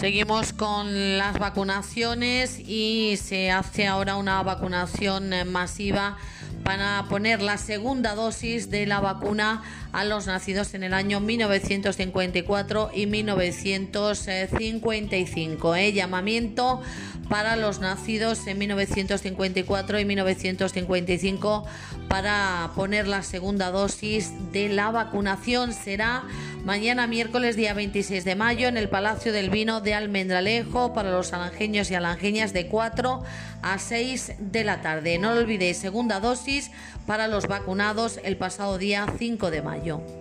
Seguimos con las vacunaciones y se hace ahora una vacunación masiva para poner la segunda dosis de la vacuna a los nacidos en el año 1954 y 1955. ¿eh? Llamamiento para los nacidos en 1954 y 1955 para poner la segunda dosis de la vacunación. Será mañana miércoles día 26 de mayo en el Palacio del Vino de Almendralejo para los alangeños y alangeñas de 4 a 6 de la tarde. No lo olvidéis, segunda dosis para los vacunados el pasado día 5 de mayo.